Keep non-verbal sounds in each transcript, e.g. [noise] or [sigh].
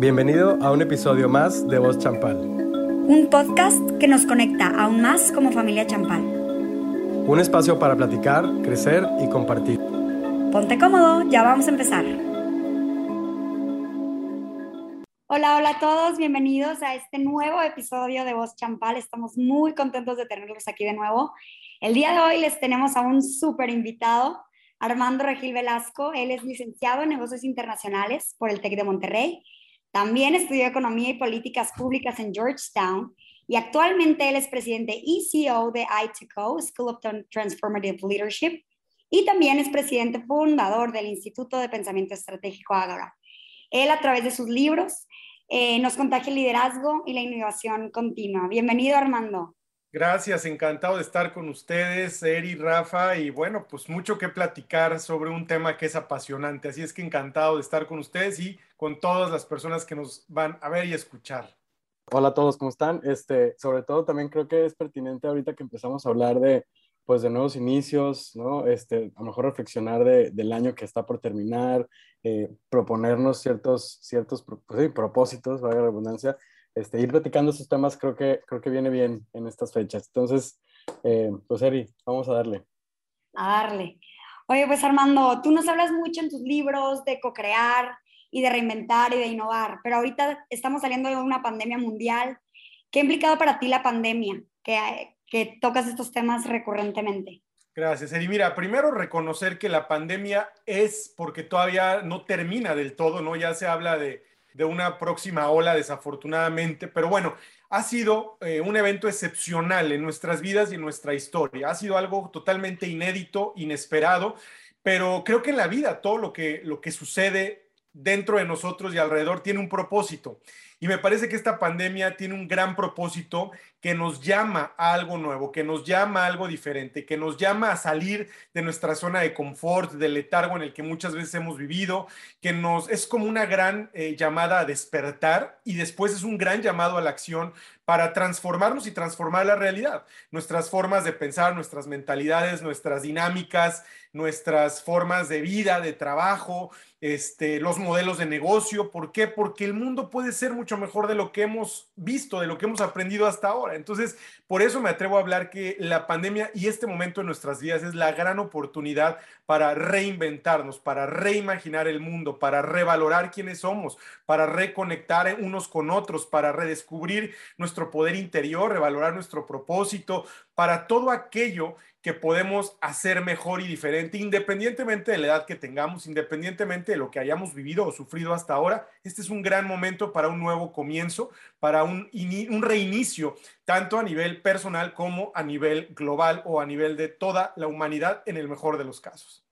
Bienvenido a un episodio más de Voz Champal. Un podcast que nos conecta aún más como familia Champal. Un espacio para platicar, crecer y compartir. Ponte cómodo, ya vamos a empezar. Hola, hola a todos, bienvenidos a este nuevo episodio de Voz Champal. Estamos muy contentos de tenerlos aquí de nuevo. El día de hoy les tenemos a un súper invitado, Armando Regil Velasco. Él es licenciado en negocios internacionales por el TEC de Monterrey también estudió Economía y Políticas Públicas en Georgetown y actualmente él es presidente y CEO de I2Co, School of Transformative Leadership, y también es presidente fundador del Instituto de Pensamiento Estratégico Agora. Él a través de sus libros eh, nos contagia el liderazgo y la innovación continua. Bienvenido Armando. Gracias, encantado de estar con ustedes, Eri, Rafa, y bueno, pues mucho que platicar sobre un tema que es apasionante. Así es que encantado de estar con ustedes y con todas las personas que nos van a ver y escuchar. Hola a todos, ¿cómo están? Este, sobre todo también creo que es pertinente ahorita que empezamos a hablar de, pues, de nuevos inicios, ¿no? Este, a lo mejor reflexionar del año que está por terminar, eh, proponernos ciertos, ciertos pues propósitos, valga la redundancia, este, ir platicando esos temas creo que, creo que viene bien en estas fechas. Entonces, eh, pues Eri, vamos a darle. A darle. Oye, pues Armando, tú nos hablas mucho en tus libros de co-crear y de reinventar y de innovar, pero ahorita estamos saliendo de una pandemia mundial. ¿Qué ha implicado para ti la pandemia? Que, que tocas estos temas recurrentemente. Gracias, Eri. Mira, primero reconocer que la pandemia es porque todavía no termina del todo, ¿no? Ya se habla de de una próxima ola, desafortunadamente, pero bueno, ha sido eh, un evento excepcional en nuestras vidas y en nuestra historia. Ha sido algo totalmente inédito, inesperado, pero creo que en la vida todo lo que, lo que sucede dentro de nosotros y alrededor tiene un propósito. Y me parece que esta pandemia tiene un gran propósito que nos llama a algo nuevo, que nos llama a algo diferente, que nos llama a salir de nuestra zona de confort, del letargo en el que muchas veces hemos vivido, que nos es como una gran eh, llamada a despertar y después es un gran llamado a la acción para transformarnos y transformar la realidad, nuestras formas de pensar, nuestras mentalidades, nuestras dinámicas, nuestras formas de vida, de trabajo, este, los modelos de negocio. ¿Por qué? Porque el mundo puede ser mucho mejor de lo que hemos visto, de lo que hemos aprendido hasta ahora. Entonces, por eso me atrevo a hablar que la pandemia y este momento en nuestras vidas es la gran oportunidad para reinventarnos, para reimaginar el mundo, para revalorar quiénes somos, para reconectar unos con otros, para redescubrir nuestro poder interior, revalorar nuestro propósito, para todo aquello que podemos hacer mejor y diferente, independientemente de la edad que tengamos, independientemente de lo que hayamos vivido o sufrido hasta ahora. Este es un gran momento para un nuevo comienzo, para un, un reinicio, tanto a nivel personal como a nivel global o a nivel de toda la humanidad, en el mejor de los casos.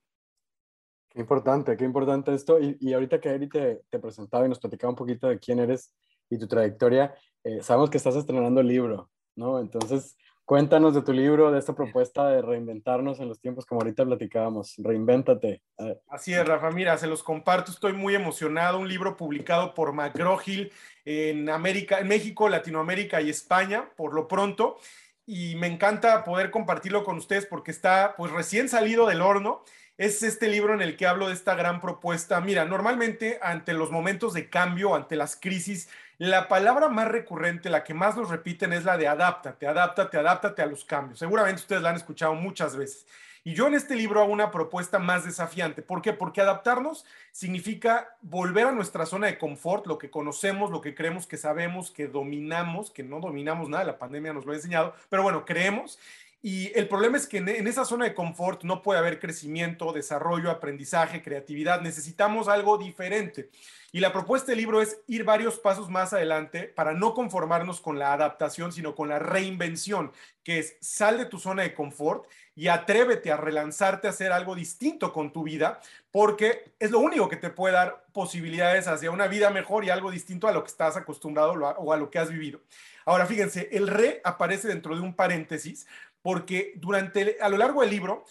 Qué importante, qué importante esto. Y, ahorita que Eri te, te, presentaba y nos platicaba un poquito de quién eres y tu trayectoria, eh, sabemos que estás estrenando el libro, ¿no? Entonces, Cuéntanos de tu libro, de esta propuesta de reinventarnos en los tiempos como ahorita platicábamos. Reinvéntate. Así es, Rafa. Mira, se los comparto. Estoy muy emocionado. Un libro publicado por McGraw-Hill en América, en México, Latinoamérica y España, por lo pronto. Y me encanta poder compartirlo con ustedes porque está, pues, recién salido del horno. Es este libro en el que hablo de esta gran propuesta. Mira, normalmente ante los momentos de cambio, ante las crisis, la palabra más recurrente, la que más nos repiten es la de adáptate, adáptate, adáptate a los cambios. Seguramente ustedes la han escuchado muchas veces. Y yo en este libro hago una propuesta más desafiante. ¿Por qué? Porque adaptarnos significa volver a nuestra zona de confort, lo que conocemos, lo que creemos que sabemos, que dominamos, que no dominamos nada, la pandemia nos lo ha enseñado, pero bueno, creemos. Y el problema es que en esa zona de confort no puede haber crecimiento, desarrollo, aprendizaje, creatividad. Necesitamos algo diferente. Y la propuesta del libro es ir varios pasos más adelante para no conformarnos con la adaptación, sino con la reinvención, que es sal de tu zona de confort y atrévete a relanzarte a hacer algo distinto con tu vida, porque es lo único que te puede dar posibilidades hacia una vida mejor y algo distinto a lo que estás acostumbrado o a lo que has vivido. Ahora, fíjense, el re aparece dentro de un paréntesis, porque durante, a lo largo del libro,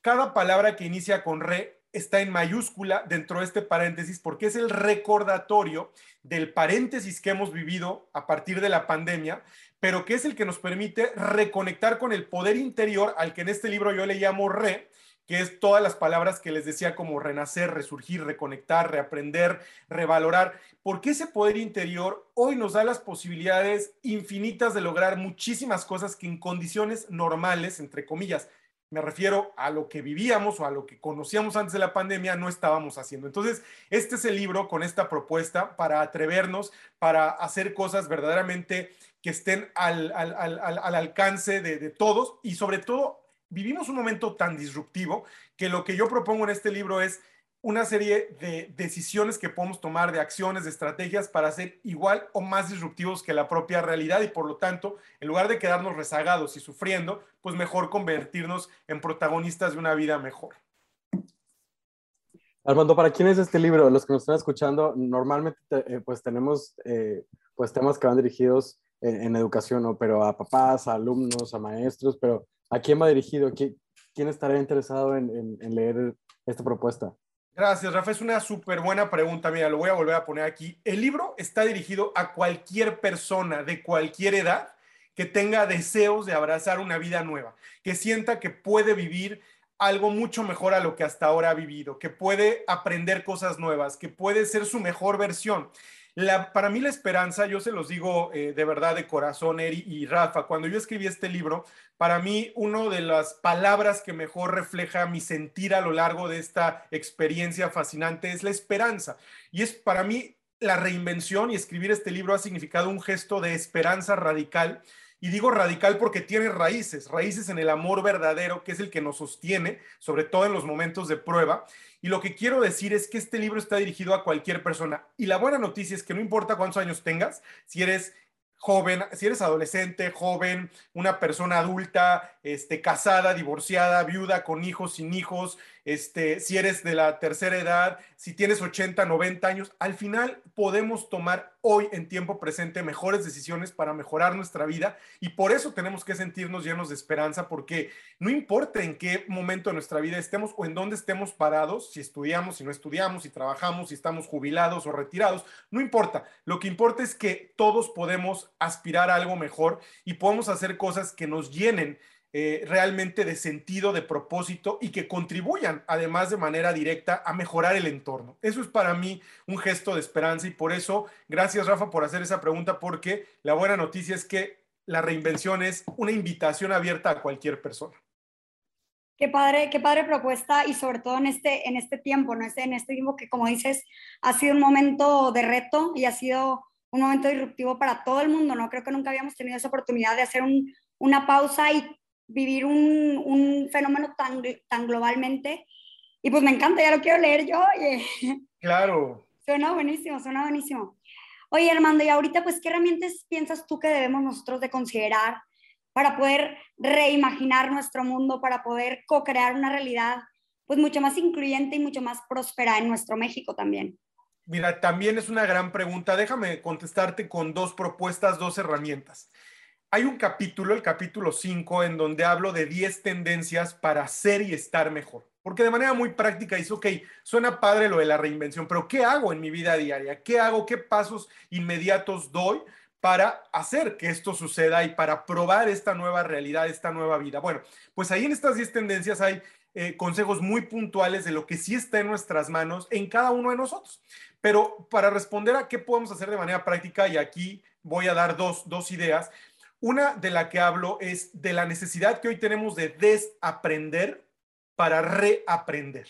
cada palabra que inicia con re está en mayúscula dentro de este paréntesis porque es el recordatorio del paréntesis que hemos vivido a partir de la pandemia, pero que es el que nos permite reconectar con el poder interior al que en este libro yo le llamo re, que es todas las palabras que les decía como renacer, resurgir, reconectar, reaprender, revalorar, porque ese poder interior hoy nos da las posibilidades infinitas de lograr muchísimas cosas que en condiciones normales, entre comillas, me refiero a lo que vivíamos o a lo que conocíamos antes de la pandemia, no estábamos haciendo. Entonces, este es el libro con esta propuesta para atrevernos, para hacer cosas verdaderamente que estén al, alcance de, de todos y sobre todo vivimos un momento tan disruptivo que lo que yo propongo en este libro es una serie de decisiones que podemos tomar, de acciones, de estrategias para ser igual o más disruptivos que la propia realidad y por lo tanto, en lugar de quedarnos rezagados y sufriendo, pues mejor convertirnos en protagonistas de una vida mejor. Armando, ¿para quién es este libro? Los que nos están escuchando, normalmente eh, pues tenemos eh, pues temas que van dirigidos en, educación, ¿no? pero a papás, a alumnos, a maestros, pero ¿a quién va dirigido? ¿Quién, estaría interesado en leer esta propuesta? Gracias, Rafa. Es una súper buena pregunta. Mira, lo voy a volver a poner aquí. El libro está dirigido a cualquier persona de cualquier edad que tenga deseos de abrazar una vida nueva, que sienta que puede vivir algo mucho mejor a lo que hasta ahora ha vivido, que puede aprender cosas nuevas, que puede ser su mejor versión para mí la esperanza, yo se los digo eh, de verdad de corazón, Eri y Rafa, cuando yo escribí este libro, para mí una de las palabras que mejor refleja mi sentir a lo largo de esta experiencia fascinante es la esperanza. Y es para mí la reinvención y escribir este libro ha significado un gesto de esperanza radical y digo radical porque tiene raíces, raíces en el amor verdadero, que es el que nos sostiene, sobre todo en los momentos de prueba. Y lo que quiero decir es que este libro está dirigido a cualquier persona. Y la buena noticia es que no importa cuántos años tengas, si eres joven, si eres adolescente, joven, una persona adulta, este, casada, divorciada, viuda, con hijos, sin hijos, este, si eres de la tercera edad, si tienes 80, 90 años, al final podemos tomar hoy en tiempo presente mejores decisiones para mejorar nuestra vida y por eso tenemos que sentirnos llenos de esperanza porque no importa en qué momento de nuestra vida estemos o en dónde estemos parados, si estudiamos, si no estudiamos, si trabajamos, si estamos jubilados o retirados, no importa. Lo que importa es que todos podemos aspirar a algo mejor y podemos hacer cosas que nos llenen eh, realmente de sentido, de propósito y que contribuyan además de manera directa a mejorar el entorno. Eso es para mí un gesto de esperanza y por eso, gracias Rafa por hacer esa pregunta porque la buena noticia es que la reinvención es una invitación abierta a cualquier persona. Qué padre, qué padre propuesta y sobre todo en este, en este tiempo, ¿no? Este, en este tiempo que como dices ha sido un momento de reto y ha sido un momento disruptivo para todo el mundo, ¿no? Creo que nunca habíamos tenido esa oportunidad de hacer un, una pausa y vivir un, un, fenómeno tan, tan globalmente. Y pues me encanta, ya lo quiero leer yo. [laughs] Claro. Suena buenísimo, suena buenísimo. Oye, Armando, y ahorita, pues, ¿qué herramientas piensas tú que debemos nosotros de considerar para poder reimaginar nuestro mundo, para poder co-crear una realidad, pues, mucho más incluyente y mucho más próspera en nuestro México también? Mira, también es una gran pregunta. Déjame contestarte con dos propuestas, dos herramientas. Hay un capítulo, el capítulo 5, en donde hablo de 10 tendencias para ser y estar mejor. Porque de manera muy práctica dice, ok, suena padre lo de la reinvención, pero ¿qué hago en mi vida diaria? ¿Qué hago? ¿Qué pasos inmediatos doy para hacer que esto suceda y para probar esta nueva realidad, esta nueva vida? Bueno, pues ahí en estas 10 tendencias hay eh, consejos muy puntuales de lo que sí está en nuestras manos en cada uno de nosotros. Pero para responder a qué podemos hacer de manera práctica, y aquí voy a dar dos, dos ideas, una de la que hablo es de la necesidad que hoy tenemos de desaprender para reaprender.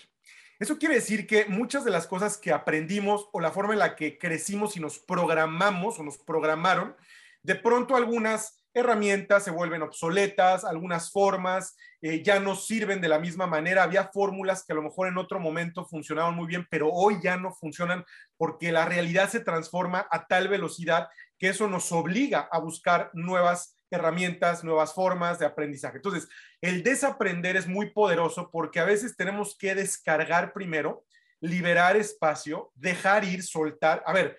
Eso quiere decir que muchas de las cosas que aprendimos o la forma en la que crecimos y nos programamos o nos programaron, de pronto algunas herramientas se vuelven obsoletas, algunas formas eh, ya no sirven de la misma manera. Había fórmulas que a lo mejor en otro momento funcionaban muy bien, pero hoy ya no funcionan porque la realidad se transforma a tal velocidad que eso nos obliga a buscar nuevas herramientas, nuevas formas de aprendizaje. Entonces, el desaprender es muy poderoso porque a veces tenemos que descargar primero, liberar espacio, dejar ir, soltar. A ver,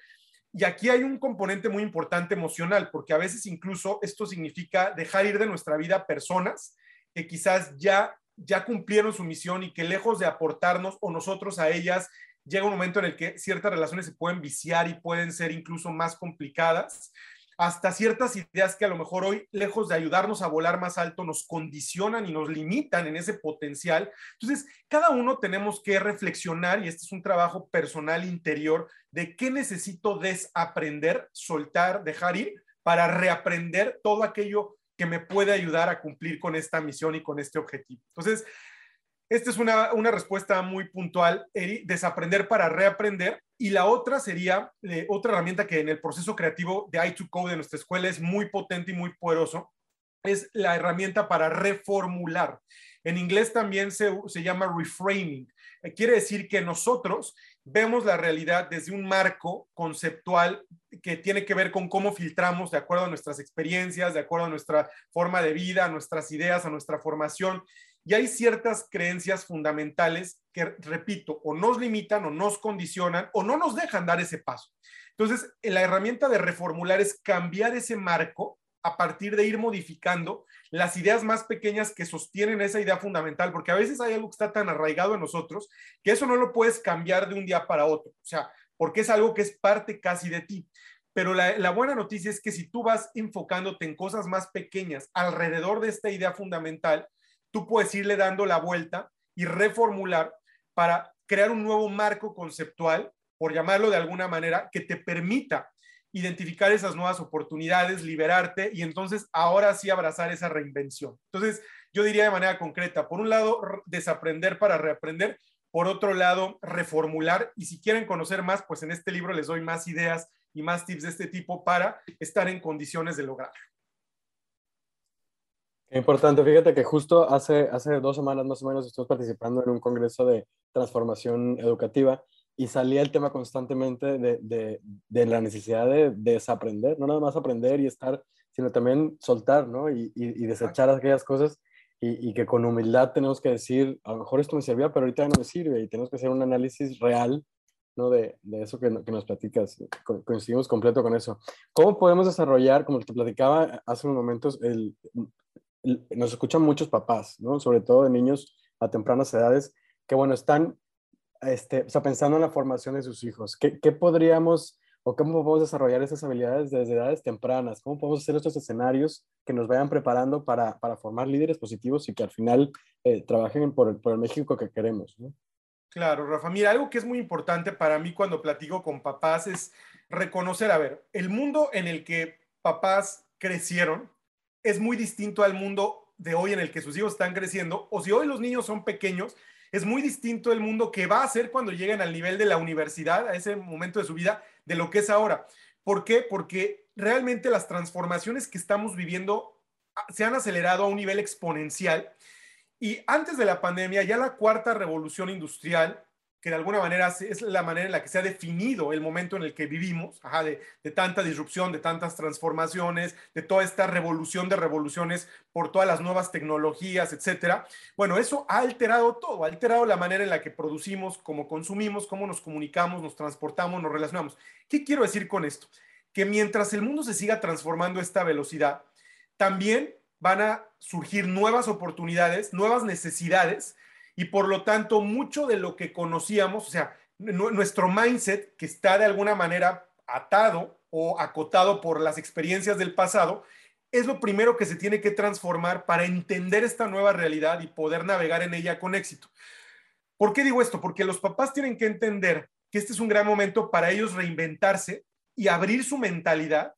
y aquí hay un componente muy importante emocional, porque a veces incluso esto significa dejar ir de nuestra vida personas que quizás ya ya cumplieron su misión y que lejos de aportarnos o nosotros a ellas llega un momento en el que ciertas relaciones se pueden viciar y pueden ser incluso más complicadas. hasta ciertas ideas que a lo mejor hoy, lejos de ayudarnos a volar más alto, nos condicionan y nos limitan en ese potencial. Entonces, cada uno tenemos que reflexionar, y este es un trabajo personal interior, de qué necesito desaprender, soltar, dejar ir, para reaprender todo aquello que me puede ayudar a cumplir con esta misión y con este objetivo. Entonces, esta es una, respuesta muy puntual, desaprender para reaprender. Y la otra sería eh, otra herramienta que en el proceso creativo de i2Code de nuestra escuela es muy potente y muy poderoso, es la herramienta para reformular. En inglés también se, se llama reframing. Eh, quiere decir que nosotros vemos la realidad desde un marco conceptual que tiene que ver con cómo filtramos de acuerdo a nuestras experiencias, de acuerdo a nuestra forma de vida, a nuestras ideas, a nuestra formación. Y hay ciertas creencias fundamentales que, repito, o nos limitan o nos condicionan o no nos dejan dar ese paso. Entonces, la herramienta de reformular es cambiar ese marco a partir de ir modificando las ideas más pequeñas que sostienen esa idea fundamental, porque a veces hay algo que está tan arraigado en nosotros que eso no lo puedes cambiar de un día para otro, o sea, porque es algo que es parte casi de ti. Pero la, la buena noticia es que si tú vas enfocándote en cosas más pequeñas alrededor de esta idea fundamental, tú puedes irle dando la vuelta y reformular para crear un nuevo marco conceptual, por llamarlo de alguna manera, que te permita identificar esas nuevas oportunidades, liberarte y entonces ahora sí abrazar esa reinvención. Entonces, yo diría de manera concreta, por un lado, desaprender para reaprender, por otro lado, reformular y si quieren conocer más, pues en este libro les doy más ideas y más tips de este tipo para estar en condiciones de lograrlo. Importante, fíjate que justo hace, hace dos semanas más o menos estuve participando en un congreso de transformación educativa y salía el tema constantemente de, de, de, la necesidad de, desaprender, no nada más aprender y estar, sino también soltar, ¿no? Y, y, desechar aquellas cosas y, y, que con humildad tenemos que decir, a lo mejor esto me servía, pero ahorita no me sirve y tenemos que hacer un análisis real, ¿no? De, eso que, que, nos platicas, coincidimos completo con eso. ¿Cómo podemos desarrollar, como te platicaba hace unos momentos, el, nos escuchan muchos papás, ¿no? Sobre todo de niños a tempranas edades, que bueno, están este, o pensando en la formación de sus hijos, ¿qué, ¿qué, podríamos o cómo podemos desarrollar esas habilidades desde edades tempranas? ¿Cómo podemos hacer estos escenarios que nos vayan preparando para, para formar líderes positivos y que al final eh, trabajen por el, por el, México que queremos? ¿no? Claro, Rafa. Mira, algo que es muy importante para mí cuando platico con papás es reconocer, a ver, el mundo en el que papás crecieron es muy distinto al mundo de hoy en el que sus hijos están creciendo, o si hoy los niños son pequeños, es muy distinto el mundo que va a ser cuando lleguen al nivel de la universidad, a ese momento de su vida, de lo que es ahora. ¿Por qué? Porque realmente las transformaciones que estamos viviendo ah, se han acelerado a un nivel exponencial. Y antes de la pandemia, ya la cuarta revolución industrial que de alguna manera es la manera en la que se ha definido el momento en el que vivimos, de, tanta disrupción, de tantas transformaciones, de toda esta revolución de revoluciones por todas las nuevas tecnologías, etcétera. Bueno, eso ha alterado todo, ha alterado la manera en la que producimos, cómo consumimos, cómo nos comunicamos, nos transportamos, nos relacionamos. ¿Qué quiero decir con esto? Que mientras el mundo se siga transformando a esta velocidad, también van a surgir nuevas oportunidades, nuevas necesidades y por lo tanto mucho de lo que conocíamos, o sea, nuestro mindset que está de alguna manera atado o acotado por las experiencias del pasado, es lo primero que se tiene que transformar para entender esta nueva realidad y poder navegar en ella con éxito. ¿Por qué digo esto? Porque los papás tienen que entender que este es un gran momento para ellos reinventarse y abrir su mentalidad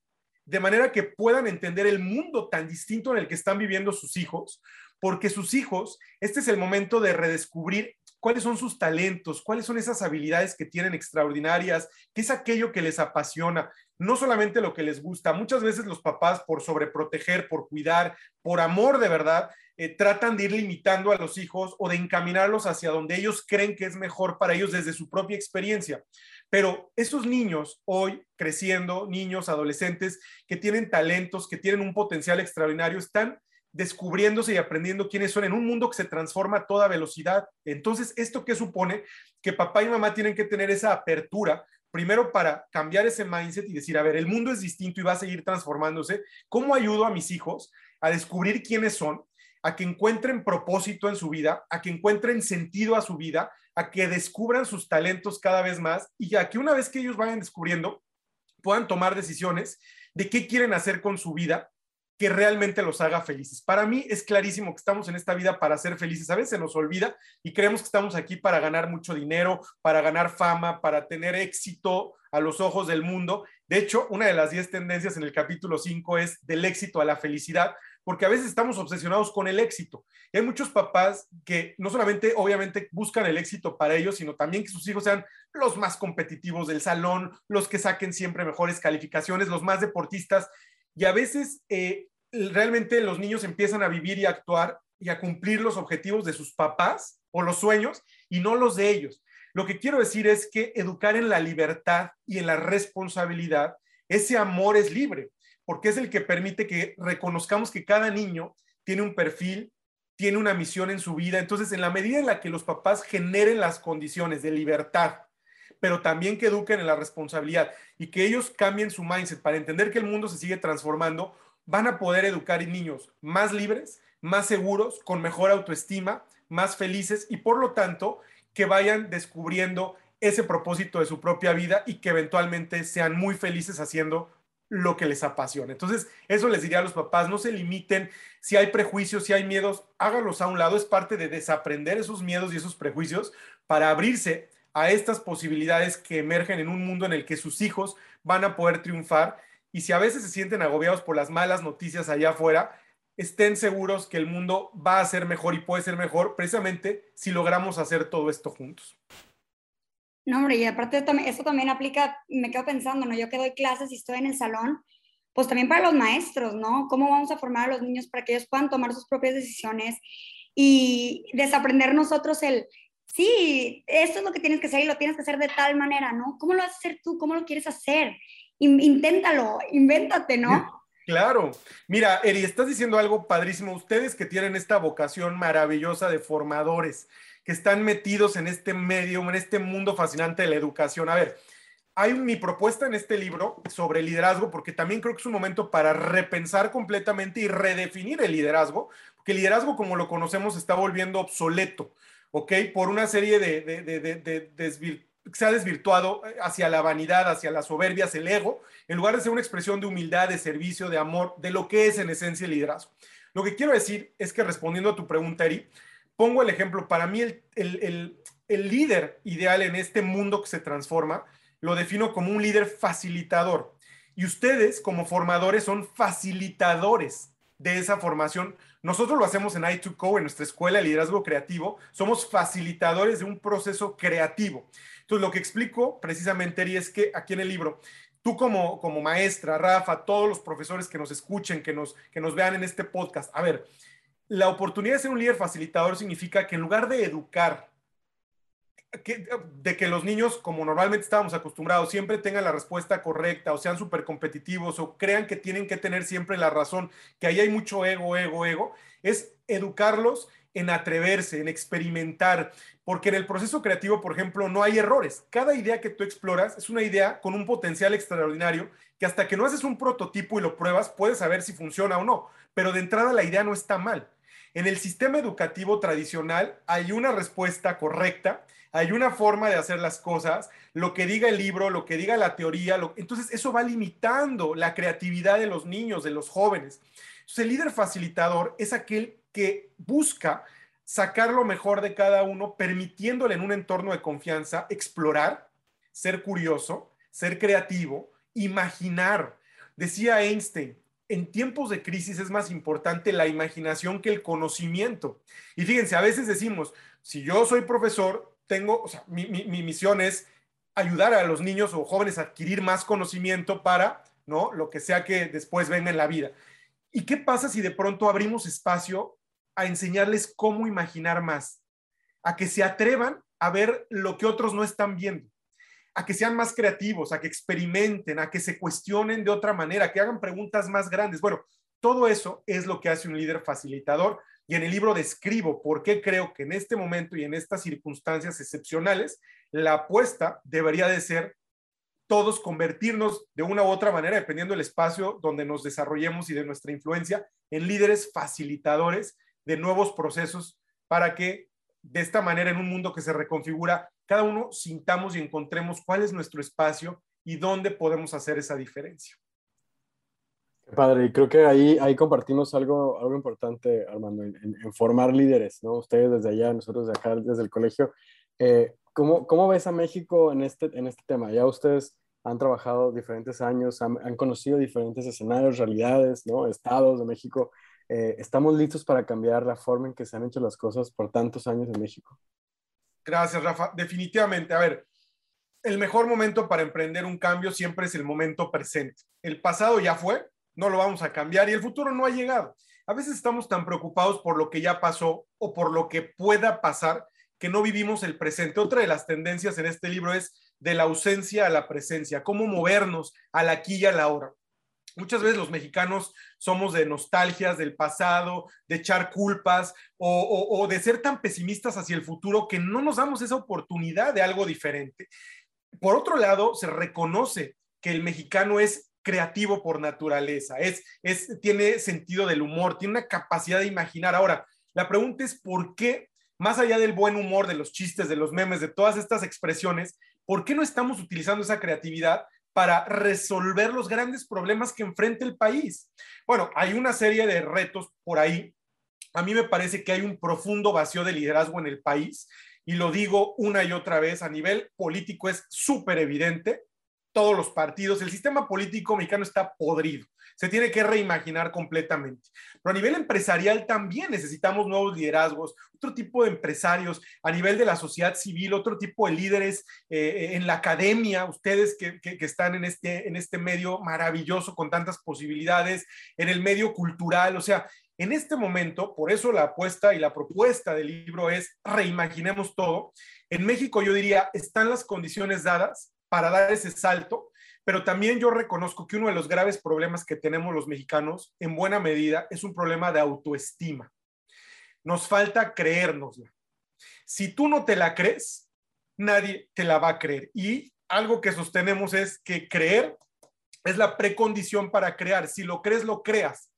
de manera que puedan entender el mundo tan distinto en el que están viviendo sus hijos, porque sus hijos, este es el momento de redescubrir cuáles son sus talentos, cuáles son esas habilidades que tienen extraordinarias, qué es aquello que les apasiona, no solamente lo que les gusta. Muchas veces los papás, por sobreproteger, por cuidar, por amor de verdad, eh, tratan de ir limitando a los hijos o de encaminarlos hacia donde ellos creen que es mejor para ellos desde su propia experiencia. Pero esos niños hoy creciendo, niños, adolescentes, que tienen talentos, que tienen un potencial extraordinario, están descubriéndose y aprendiendo quiénes son en un mundo que se transforma a toda velocidad. Entonces, ¿esto qué supone? Que papá y mamá tienen que tener esa apertura, primero para cambiar ese mindset y decir, a ver, el mundo es distinto y va a seguir transformándose. ¿Cómo ayudo a mis hijos a descubrir quiénes son? a que encuentren propósito en su vida, a que encuentren sentido a su vida, a que descubran sus talentos cada vez más y a que una vez que ellos vayan descubriendo, puedan tomar decisiones de qué quieren hacer con su vida que realmente los haga felices. Para mí es clarísimo que estamos en esta vida para ser felices. A veces se nos olvida y creemos que estamos aquí para ganar mucho dinero, para ganar fama, para tener éxito a los ojos del mundo. De hecho, una de las 10 tendencias en el capítulo 5 es del éxito a la felicidad, porque a veces estamos obsesionados con el éxito. hay muchos papás que no solamente, obviamente, buscan el éxito para ellos, sino también que sus hijos sean los más competitivos del salón, los que saquen siempre mejores calificaciones, los más deportistas. Y a veces eh, realmente los niños empiezan a vivir y actuar y a cumplir los objetivos de sus papás o los sueños y no los de ellos. Lo que quiero decir es que educar en la libertad y en la responsabilidad, ese amor es libre, porque es el que permite que reconozcamos que cada niño tiene un perfil, tiene una misión en su vida. Entonces, en la medida en la que los papás generen las condiciones de libertad, pero también que eduquen en la responsabilidad y que ellos cambien su mindset para entender que el mundo se sigue transformando, van a poder educar niños más libres, más seguros, con mejor autoestima, más felices y por lo tanto que vayan descubriendo ese propósito de su propia vida y que eventualmente sean muy felices haciendo lo que les apasiona. Entonces, eso les diría a los papás, no se limiten, si hay prejuicios, si hay miedos, háganlos a un lado, es parte de desaprender esos miedos y esos prejuicios para abrirse a estas posibilidades que emergen en un mundo en el que sus hijos van a poder triunfar. Y si a veces se sienten agobiados por las malas noticias allá afuera, estén seguros que el mundo va a ser mejor y puede ser mejor precisamente si logramos hacer todo esto juntos. No, hombre, y aparte eso también aplica, me quedo pensando, ¿no? Yo que doy clases y estoy en el salón, pues también para los maestros, ¿no? ¿Cómo vamos a formar a los niños para que ellos puedan tomar sus propias decisiones y desaprender nosotros el, sí, esto es lo que tienes que hacer y lo tienes que hacer de tal manera, ¿no? ¿Cómo lo vas a hacer tú? ¿Cómo lo quieres hacer? Inténtalo, invéntate, ¿no? Claro. Mira, Eri, estás diciendo algo padrísimo. Ustedes que tienen esta vocación maravillosa de formadores, que están metidos en este medio, en este mundo fascinante de la educación. A ver, hay mi propuesta en este libro sobre liderazgo, porque también creo que es un momento para repensar completamente y redefinir el liderazgo, porque el liderazgo como lo conocemos está volviendo obsoleto. ¿Ok? Por una serie de, de, se ha desvirtuado hacia la vanidad, hacia la soberbia, hacia el ego, en lugar de ser una expresión de humildad, de servicio, de amor, de lo que es en esencia el liderazgo. Lo que quiero decir es que respondiendo a tu pregunta, Eri, pongo el ejemplo, para mí el, el, el líder ideal en este mundo que se transforma, lo defino como un líder facilitador. Y ustedes como formadores son facilitadores de esa formación nosotros lo hacemos en I2Co, en nuestra escuela de liderazgo creativo. Somos facilitadores de un proceso creativo. Entonces, lo que explico precisamente, Eri, es que aquí en el libro, tú como, como maestra, Rafa, todos los profesores que nos escuchen, que nos, que nos vean en este podcast, a ver, la oportunidad de ser un líder facilitador significa que en lugar de educar de que los niños, como normalmente estábamos acostumbrados, siempre tengan la respuesta correcta o sean súper competitivos o crean que tienen que tener siempre la razón, que ahí hay mucho ego, ego, ego, es educarlos en atreverse, en experimentar, porque en el proceso creativo, por ejemplo, no hay errores. Cada idea que tú exploras es una idea con un potencial extraordinario que hasta que no haces un prototipo y lo pruebas, puedes saber si funciona o no, pero de entrada la idea no está mal. En el sistema educativo tradicional hay una respuesta correcta hay una forma de hacer las cosas, lo que diga el libro, lo que diga la teoría, entonces eso va limitando la creatividad de los niños, de los jóvenes. Entonces, el líder facilitador es aquel que busca sacar lo mejor de cada uno, permitiéndole en un entorno de confianza explorar, ser curioso, ser creativo, imaginar. Decía Einstein, en tiempos de crisis es más importante la imaginación que el conocimiento. Y fíjense, a veces decimos, si yo soy profesor, tengo, o sea, mi, misión es ayudar a los niños o jóvenes a adquirir más conocimiento para, ¿no? Lo que sea que después venga en la vida. ¿Y qué pasa si de pronto abrimos espacio a enseñarles cómo imaginar más? A que se atrevan a ver lo que otros no están viendo, a que sean más creativos, a que experimenten, a que se cuestionen de otra manera, que hagan preguntas más grandes. Bueno, todo eso es lo que hace un líder facilitador y en el libro describo por qué creo que en este momento y en estas circunstancias excepcionales, la apuesta debería de ser todos convertirnos de una u otra manera, dependiendo del espacio donde nos desarrollemos y de nuestra influencia, en líderes facilitadores de nuevos procesos para que de esta manera, en un mundo que se reconfigura, cada uno sintamos y encontremos cuál es nuestro espacio y dónde podemos hacer esa diferencia. Padre, creo que ahí, ahí compartimos algo, algo importante, Armando, en, formar líderes, ¿no? Ustedes desde allá, nosotros de acá, desde el colegio. Eh, ¿cómo, ¿cómo, ves a México en este, en este tema? Ya ustedes han trabajado diferentes años, han, han conocido diferentes escenarios, realidades, ¿no? Estados de México. Eh, ¿Estamos listos para cambiar la forma en que se han hecho las cosas por tantos años en México? Gracias, Rafa. Definitivamente. A ver, el mejor momento para emprender un cambio siempre es el momento presente. El pasado ya fue, no lo vamos a cambiar y el futuro no ha llegado. A veces estamos tan preocupados por lo que ya pasó o por lo que pueda pasar que no vivimos el presente. Otra de las tendencias en este libro es de la ausencia a la presencia, cómo movernos al aquí y a la hora. Muchas veces los mexicanos somos de nostalgias del pasado, de echar culpas o, de ser tan pesimistas hacia el futuro que no nos damos esa oportunidad de algo diferente. Por otro lado, se reconoce que el mexicano es creativo por naturaleza, es, tiene sentido del humor, tiene una capacidad de imaginar. Ahora, la pregunta es por qué, más allá del buen humor, de los chistes, de los memes, de todas estas expresiones, ¿por qué no estamos utilizando esa creatividad para resolver los grandes problemas que enfrenta el país? Bueno, hay una serie de retos por ahí. A mí me parece que hay un profundo vacío de liderazgo en el país y lo digo una y otra vez, a nivel político es súper evidente todos los partidos. El sistema político mexicano está podrido. Se tiene que reimaginar completamente. Pero a nivel empresarial también necesitamos nuevos liderazgos, otro tipo de empresarios, a nivel de la sociedad civil, otro tipo de líderes eh, en la academia, ustedes que, que, están en este, en este medio maravilloso con tantas posibilidades, en el medio cultural, o sea, en este momento, por eso la apuesta y la propuesta del libro es reimaginemos todo. En México yo diría, están las condiciones dadas para dar ese salto, pero también yo reconozco que uno de los graves problemas que tenemos los mexicanos, en buena medida, es un problema de autoestima. Nos falta creérnosla. Si tú no te la crees, nadie te la va a creer. Y algo que sostenemos es que creer es la precondición para crear. Si lo crees, lo creas.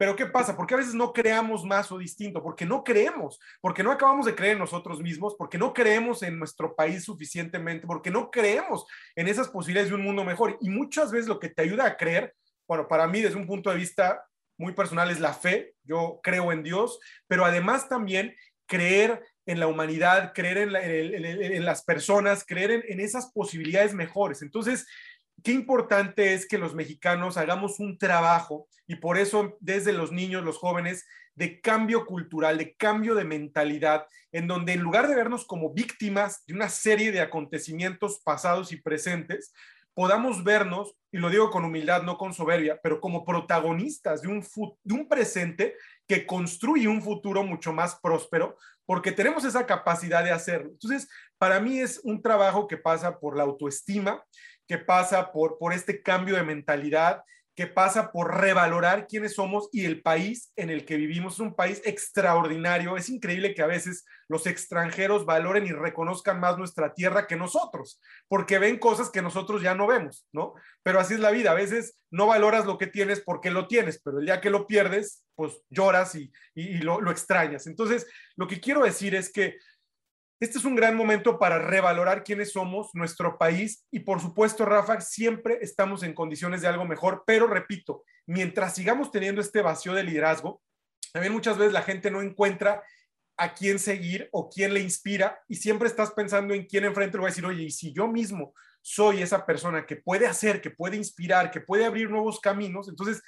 Pero ¿qué pasa? Porque a veces no creamos más o distinto, porque no creemos, porque no acabamos de creer en nosotros mismos, porque no creemos en nuestro país suficientemente, porque no creemos en esas posibilidades de un mundo mejor. Y muchas veces lo que te ayuda a creer, bueno, para mí desde un punto de vista muy personal es la fe, yo creo en Dios, pero además también creer en la humanidad, creer en, las personas, creer en, en esas posibilidades mejores. Entonces, qué importante es que los mexicanos hagamos un trabajo y por eso desde los niños, los jóvenes, de cambio cultural, de cambio de mentalidad, en donde en lugar de vernos como víctimas de una serie de acontecimientos pasados y presentes, podamos vernos, y lo digo con humildad, no con soberbia, pero como protagonistas de un, de un presente que construye un futuro mucho más próspero, porque tenemos esa capacidad de hacerlo. Entonces, para mí es un trabajo que pasa por la autoestima, que pasa por, por este cambio de mentalidad, que pasa por revalorar quiénes somos y el país en el que vivimos. Es un país extraordinario. Es increíble que a veces los extranjeros valoren y reconozcan más nuestra tierra que nosotros, porque ven cosas que nosotros ya no vemos, ¿no? Pero así es la vida. A veces no valoras lo que tienes porque lo tienes, pero el día que lo pierdes, pues lloras y, y, lo, lo extrañas. Entonces, lo que quiero decir es que este es un gran momento para revalorar quiénes somos, nuestro país y por supuesto, Rafa, siempre estamos en condiciones de algo mejor, pero repito, mientras sigamos teniendo este vacío de liderazgo, también muchas veces la gente no encuentra a quién seguir o quién le inspira y siempre estás pensando en quién enfrente le va a decir, oye, y si yo mismo soy esa persona que puede hacer, que puede inspirar, que puede abrir nuevos caminos, entonces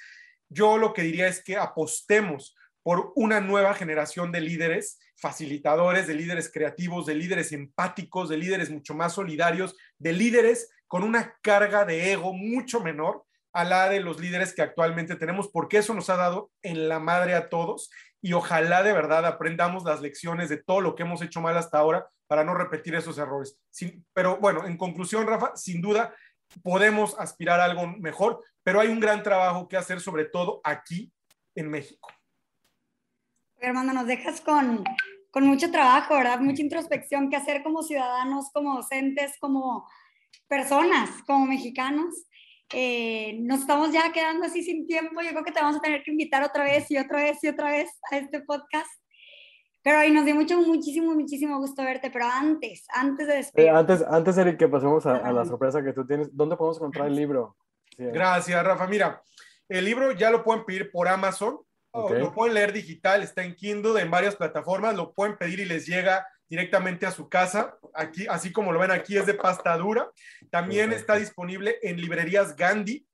yo lo que diría es que apostemos por una nueva generación de líderes facilitadores, de líderes creativos, de líderes empáticos, de líderes mucho más solidarios, de líderes con una carga de ego mucho menor a la de los líderes que actualmente tenemos, porque eso nos ha dado en la madre a todos y ojalá de verdad aprendamos las lecciones de todo lo que hemos hecho mal hasta ahora para no repetir esos errores. pero bueno, en conclusión, Rafa, sin duda podemos aspirar a algo mejor, pero hay un gran trabajo que hacer, sobre todo aquí en México. Hermano, nos dejas con, con mucho trabajo, ¿verdad? Mucha introspección que hacer como ciudadanos, como docentes, como personas, como mexicanos. Eh, nos estamos ya quedando así sin tiempo. Yo creo que te vamos a tener que invitar otra vez y otra vez y otra vez a este podcast. Pero hoy nos dio mucho, muchísimo, muchísimo gusto verte, pero antes, antes de despedir. Eh, antes, antes, Eric, que pasemos a, la sorpresa que tú tienes, ¿dónde podemos encontrar el libro? Gracias, Rafa. Mira, el libro ya lo pueden pedir por Amazon, lo pueden leer digital, está en Kindle, en varias plataformas, lo pueden pedir y les llega directamente a su casa. Aquí, así como lo ven aquí, es de pasta dura. También está disponible en librerías Gandhi,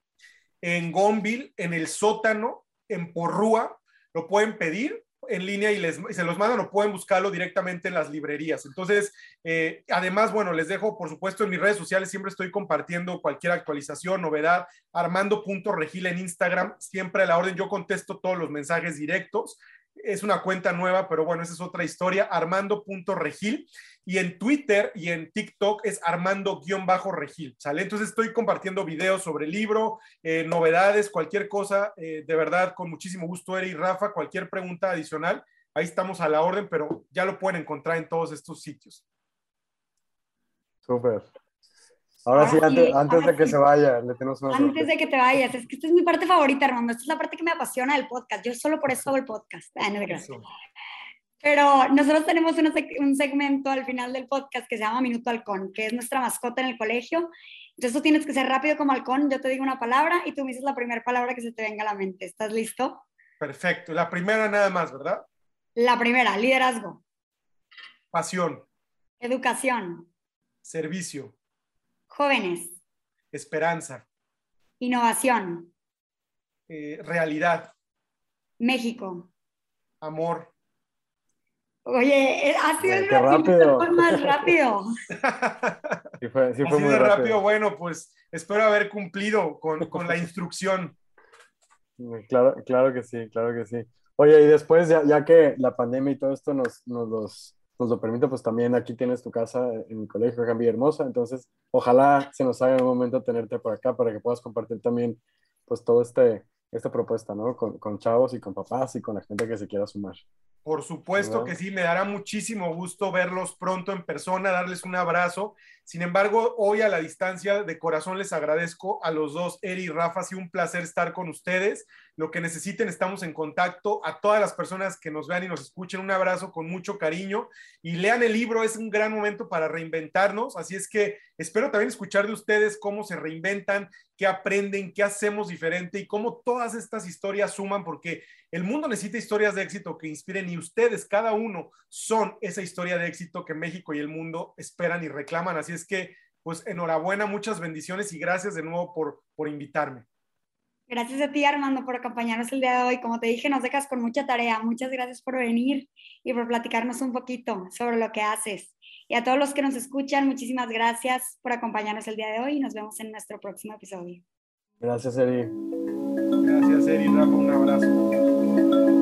en Gonville, en el sótano, en Porrúa. Lo pueden pedir en línea y, les, se los mandan o pueden buscarlo directamente en las librerías. Entonces, eh, además, bueno, les dejo, por supuesto, en mis redes sociales siempre estoy compartiendo cualquier actualización, novedad, armando.regil en Instagram, siempre a la orden, yo contesto todos los mensajes directos es una cuenta nueva, pero bueno, esa es otra historia, armando.regil. Y en Twitter y en TikTok es armando-regil, ¿sale? Entonces estoy compartiendo videos sobre el libro, eh, novedades, cualquier cosa, eh, de verdad, con muchísimo gusto, Eri y Rafa, cualquier pregunta adicional, ahí estamos a la orden, pero ya lo pueden encontrar en todos estos sitios. Súper. Ahora sí, antes, de que se vaya, le tenemos una Antes de que te vayas, es que esta es mi parte favorita, Armando. Esta es la parte que me apasiona del podcast. Yo solo por eso hago el podcast. Ah, no, Pero nosotros tenemos un segmento al final del podcast que se llama Minuto Halcón, que es nuestra mascota en el colegio. Entonces tú tienes que ser rápido como halcón. Yo te digo una palabra y tú me dices la primera palabra que se te venga a la mente. ¿Estás listo? Perfecto. La primera nada más, ¿verdad? La primera, liderazgo. Pasión. Educación. Servicio. Jóvenes. Esperanza. Innovación. Eh, realidad. México. Amor. Oye, eh, ha sido el rápido. más [laughs] rápido. Sí fue, sí fue muy rápido. Bueno, pues espero haber cumplido con, con, la instrucción. Claro, claro que sí, claro que sí. Oye, y después, ya, ya que la pandemia y todo esto nos, nos los nos lo permite, pues también aquí tienes tu casa en mi colegio, acá en Hermosa, entonces ojalá se nos haga un momento tenerte por acá para que puedas compartir también pues todo este, esta propuesta, ¿no? Con, con chavos y con papás y con la gente que se quiera sumar. Por supuesto que sí, me dará muchísimo gusto verlos pronto en persona, darles un abrazo. Sin embargo, hoy a la distancia, de corazón les agradezco a los dos, Eri y Rafa, ha sido un placer estar con ustedes. Lo que necesiten, estamos en contacto. A todas las personas que nos vean y nos escuchen, un abrazo con mucho cariño y lean el libro, es un gran momento para reinventarnos. Así es que espero también escuchar de ustedes cómo se reinventan, qué aprenden, qué hacemos diferente y cómo todas estas historias suman, porque el mundo necesita historias de éxito que inspiren y ustedes, cada uno, son esa historia de éxito que México y el mundo esperan y reclaman. Así es que, pues enhorabuena, muchas bendiciones y gracias de nuevo por, por invitarme. Gracias a ti, Armando, por acompañarnos el día de hoy. Como te dije, nos dejas con mucha tarea. Muchas gracias por venir y por platicarnos un poquito sobre lo que haces. Y a todos los que nos escuchan, muchísimas gracias por acompañarnos el día de hoy y nos vemos en nuestro próximo episodio. Gracias, Eri. Gracias, Eri. Rafa, un abrazo. Thank you.